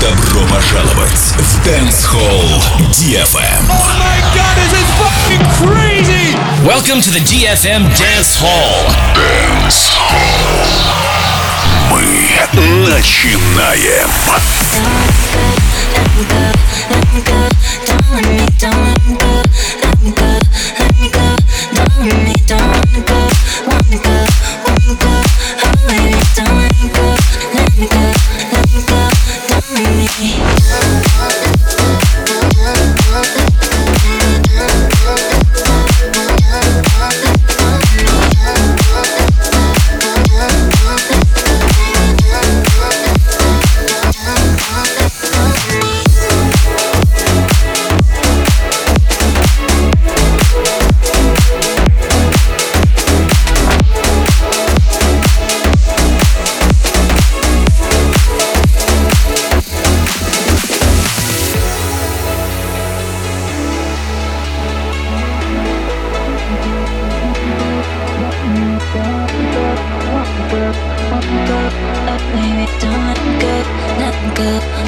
Добро пожаловать в Dance Hall DFM. Oh my god, this is fucking crazy! Welcome to the DFM Dance Hall. Dance Hall. Мы начинаем. Don't don't go. good.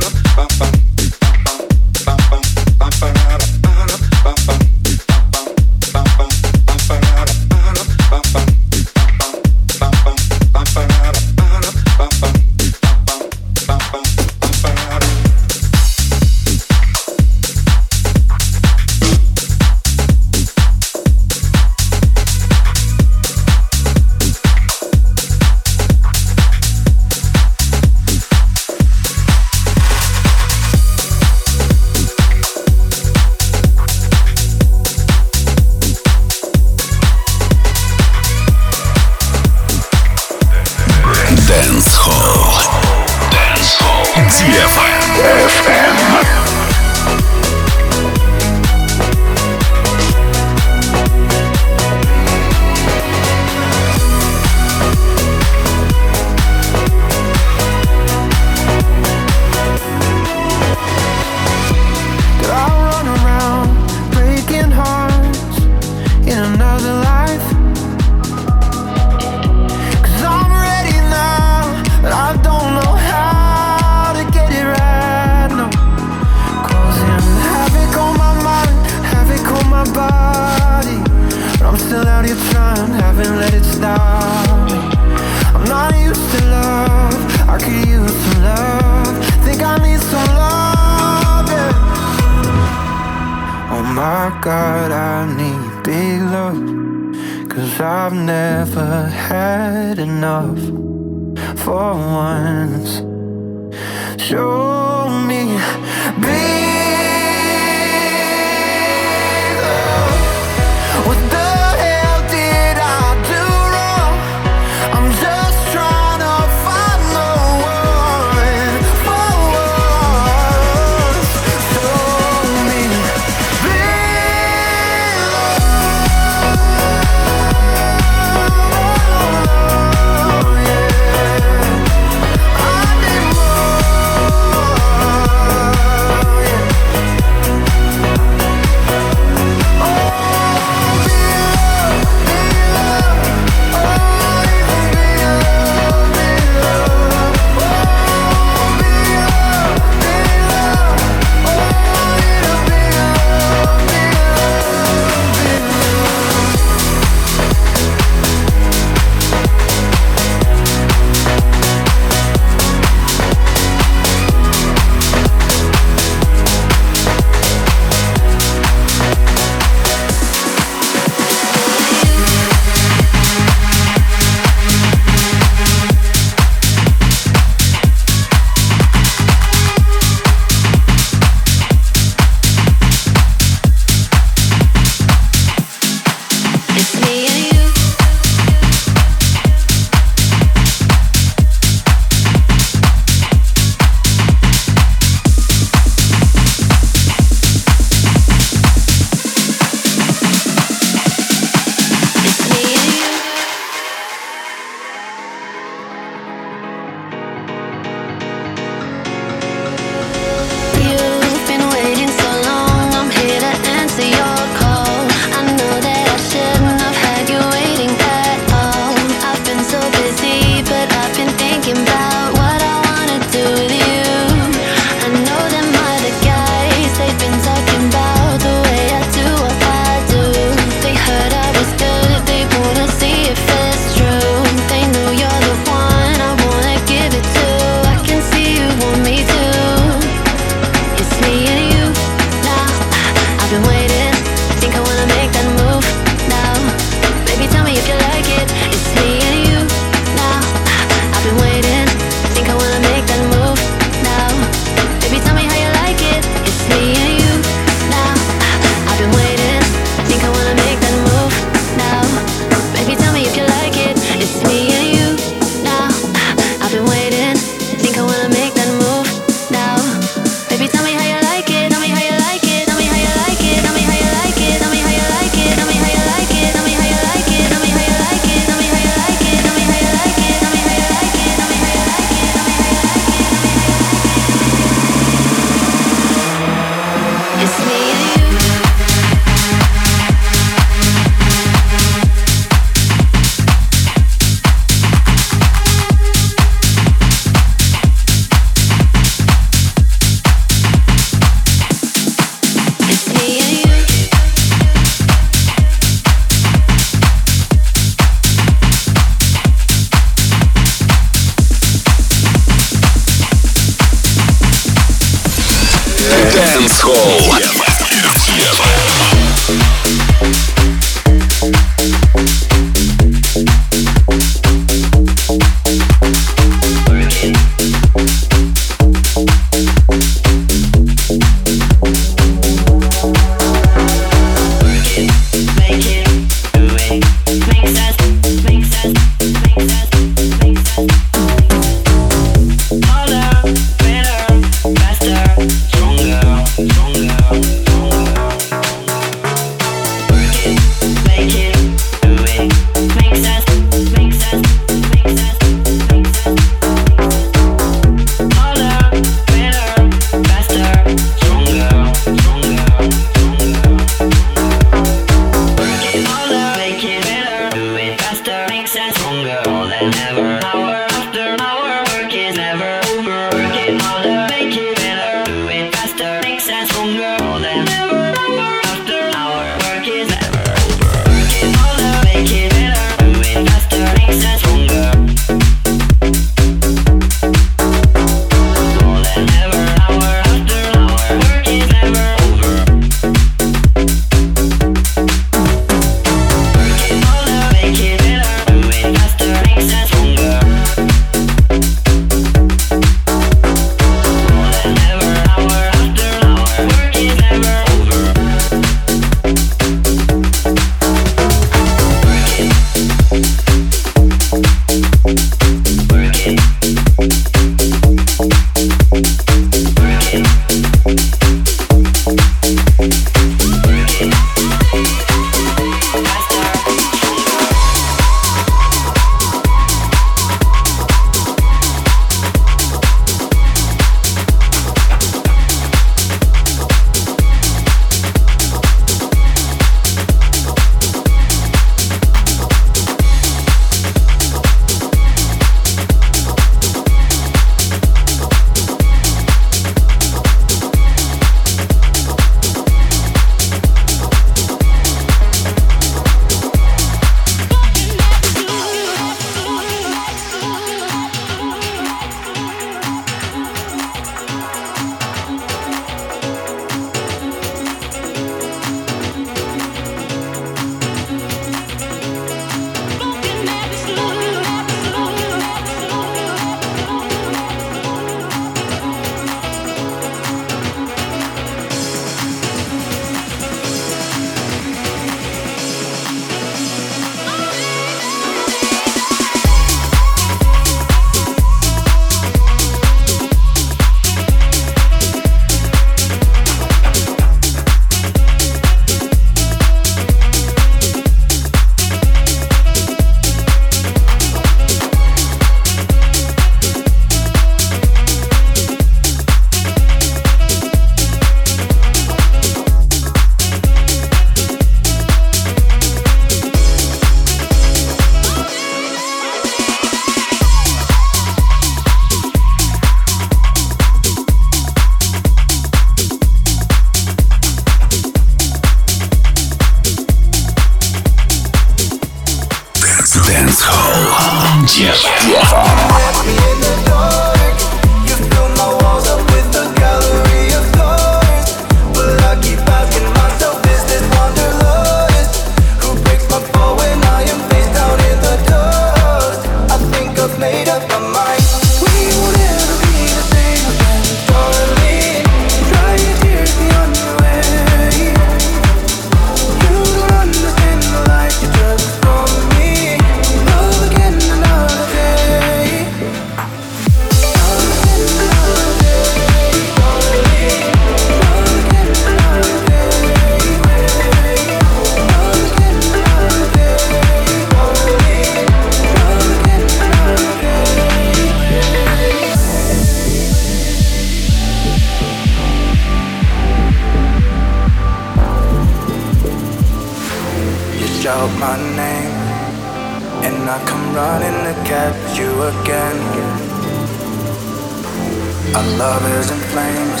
Our love is in flames,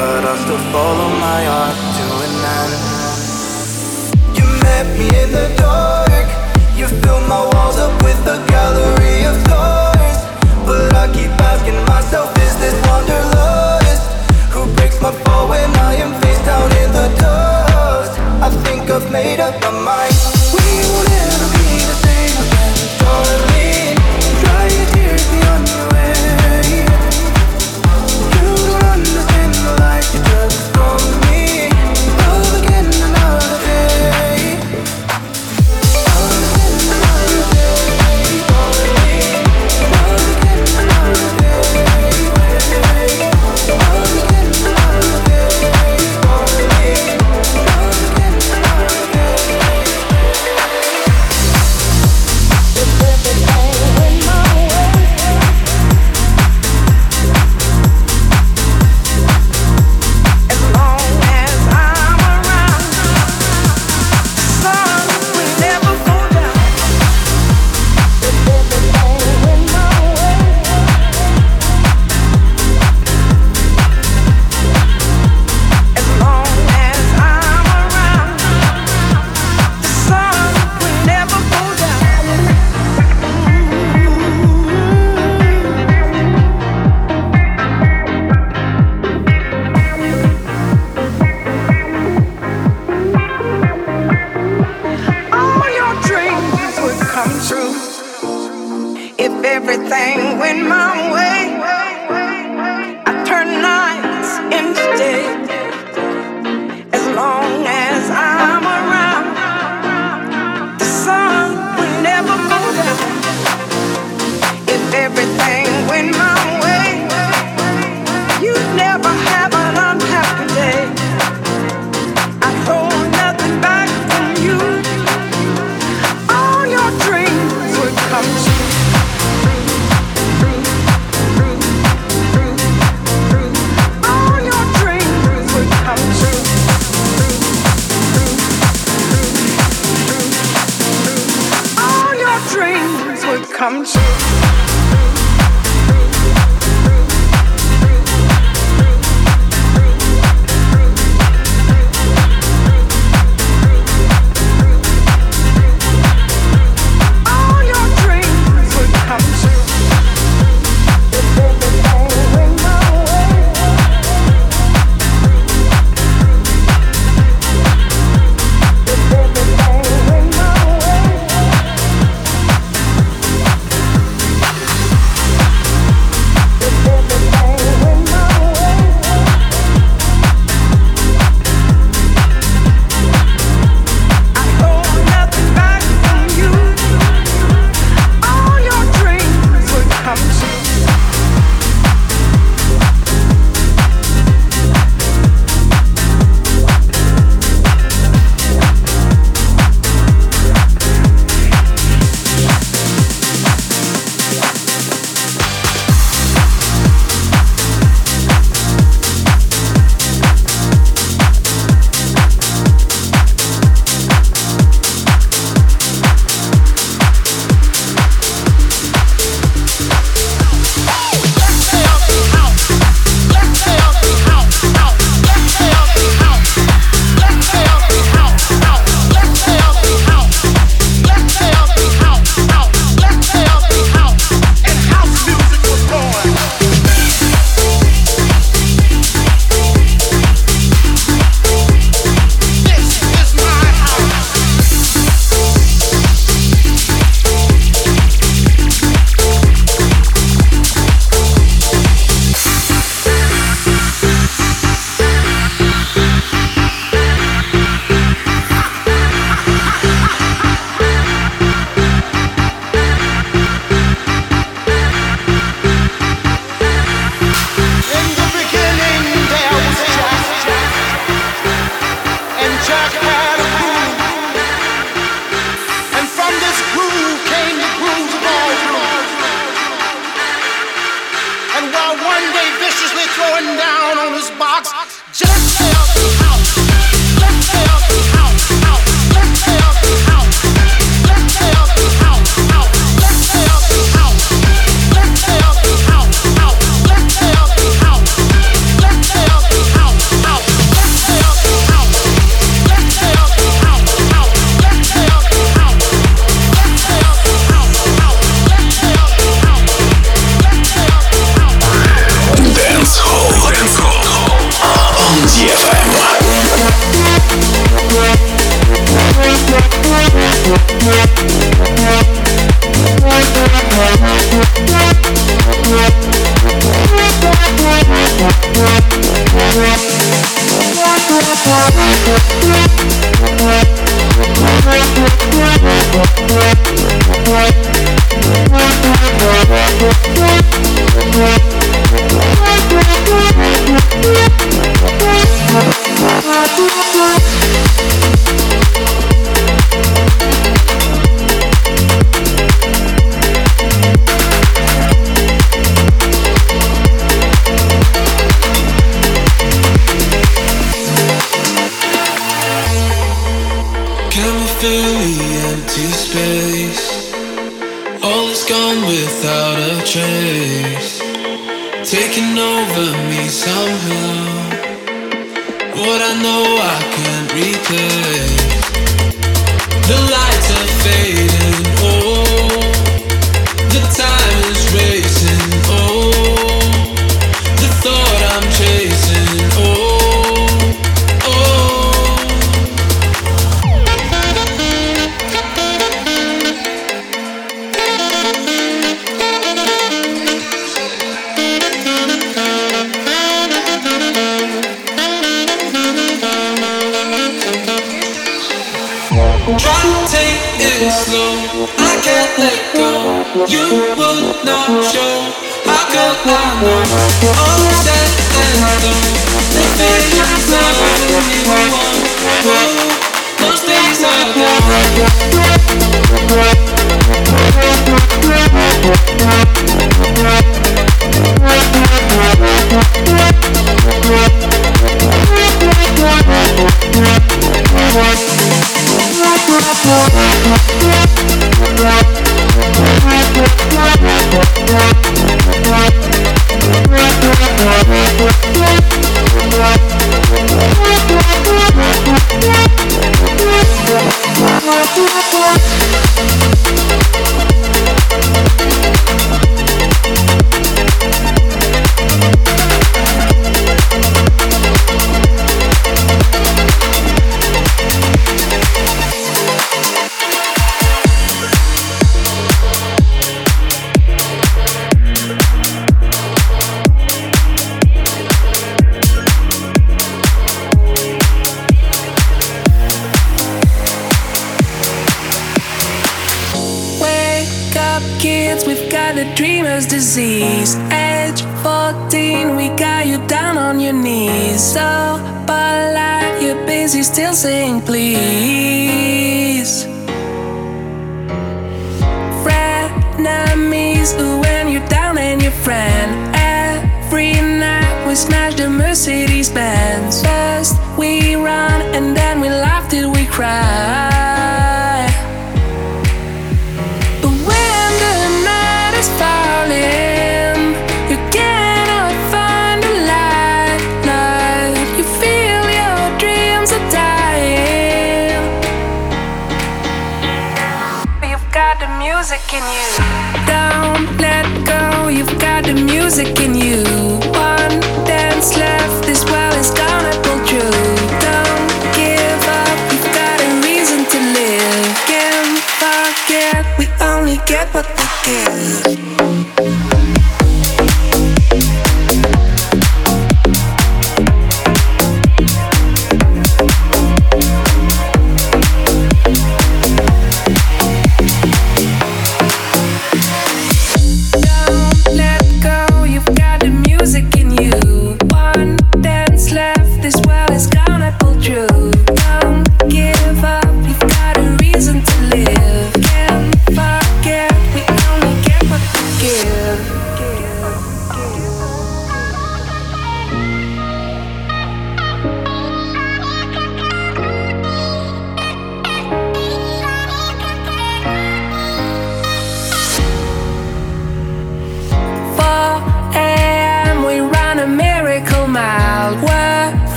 but I still follow my heart to an end. You met me in the dark. You filled my walls up with a gallery of stars, but I keep asking myself, is this wanderlust? Who breaks my fall when I am face down in the dust? I think I've made up my mind.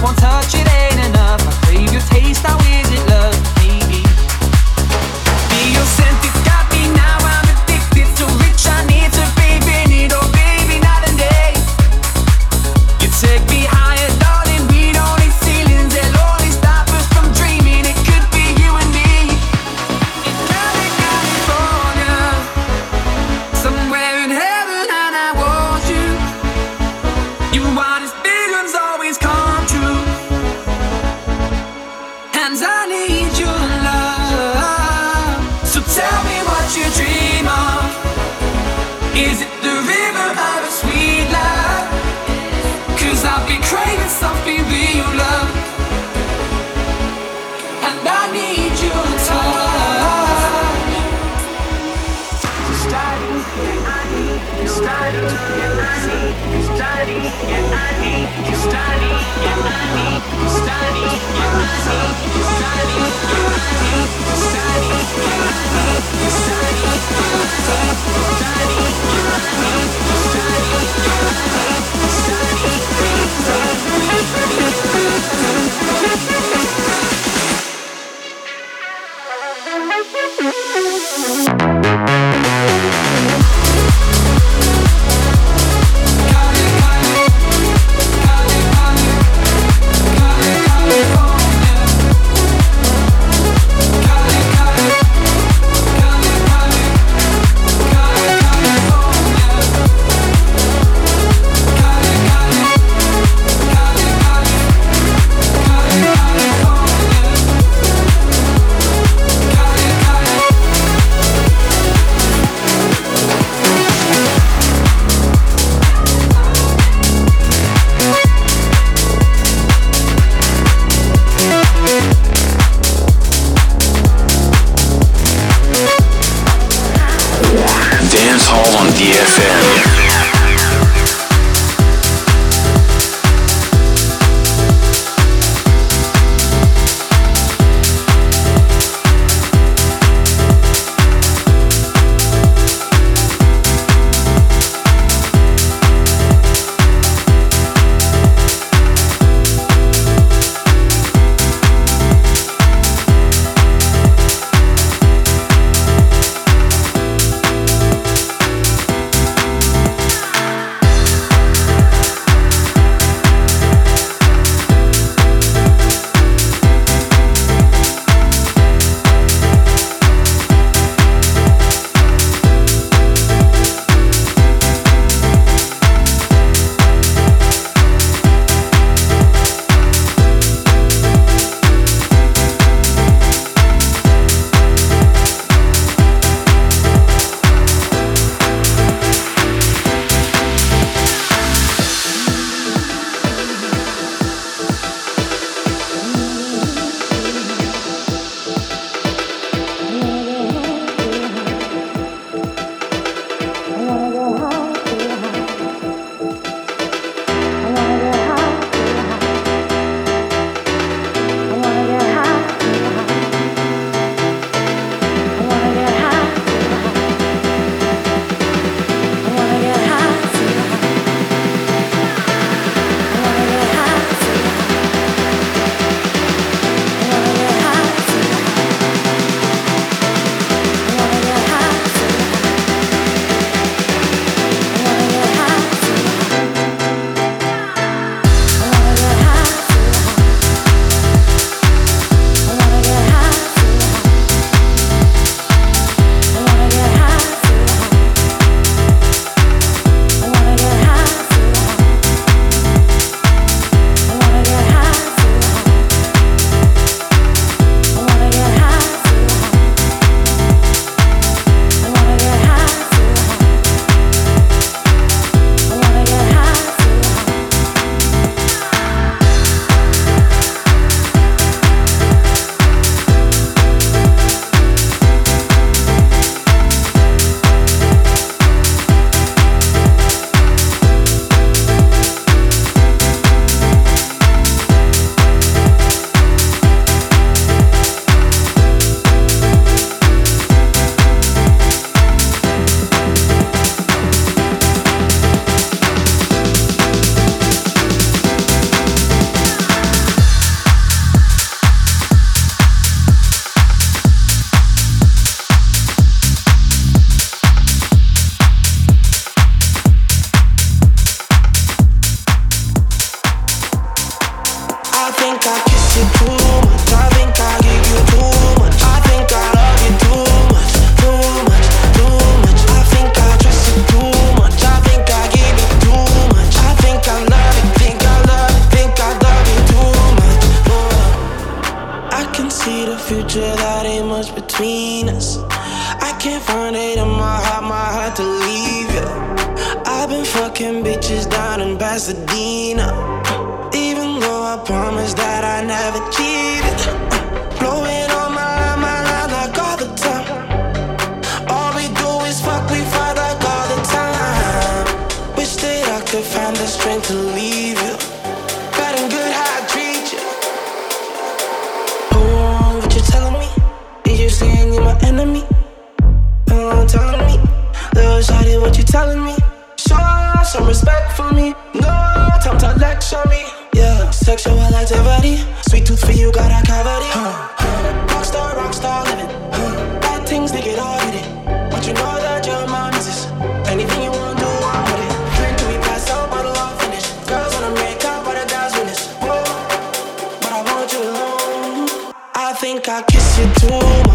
Call burning in my heart, my heart to leave you. I've been fucking bitches down in Pasadena. Even though I promised that I never cheated. Blowing on my line, my line like all the time. All we do is fuck, we fight like all the time. Wish that I could find the strength to leave. some respect for me. No time to lecture me. Yeah, sexual activity. Sweet tooth for you, got a cavity. Huh, huh. Rockstar, rockstar living. Huh. Bad things, they get all in it. But you know that you're is missus. Anything you wanna do I'm with it. Drink till we pass out, bottle off, finish. Girls wanna make out, but the guys win this. But I want you alone. I think I kiss you too.